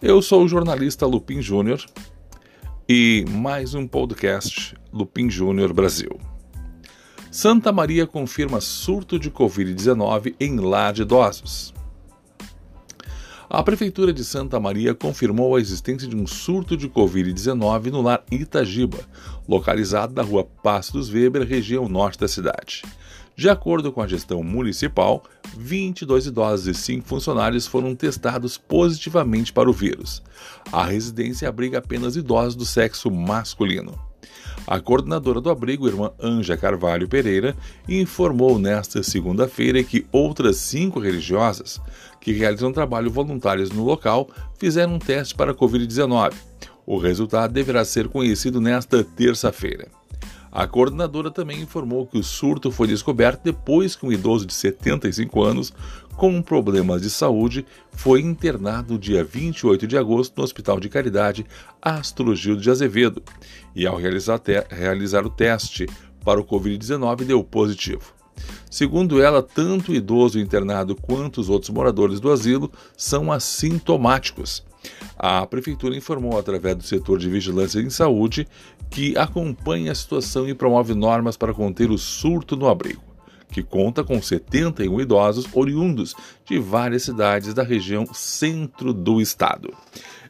Eu sou o jornalista Lupin Júnior e mais um podcast Lupin Júnior Brasil. Santa Maria confirma surto de Covid-19 em lar de idosos. A Prefeitura de Santa Maria confirmou a existência de um surto de Covid-19 no lar Itagiba, localizado na rua Passo dos Weber, região norte da cidade. De acordo com a gestão municipal, 22 idosos e 5 funcionários foram testados positivamente para o vírus. A residência abriga apenas idosos do sexo masculino. A coordenadora do abrigo, irmã Anja Carvalho Pereira, informou nesta segunda-feira que outras cinco religiosas que realizam trabalho voluntários no local fizeram um teste para a Covid-19. O resultado deverá ser conhecido nesta terça-feira. A coordenadora também informou que o surto foi descoberto depois que um idoso de 75 anos com problemas de saúde foi internado dia 28 de agosto no Hospital de Caridade Astro Gildo de Azevedo e, ao realizar, realizar o teste para o Covid-19, deu positivo. Segundo ela, tanto o idoso internado quanto os outros moradores do asilo são assintomáticos a Prefeitura informou, através do setor de vigilância em saúde, que acompanha a situação e promove normas para conter o surto no abrigo, que conta com 71 idosos oriundos de várias cidades da região centro do estado.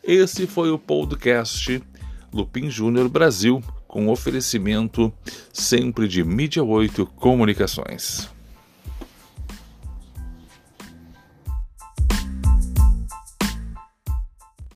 Esse foi o podcast Lupin Júnior Brasil, com oferecimento sempre de Mídia 8 Comunicações.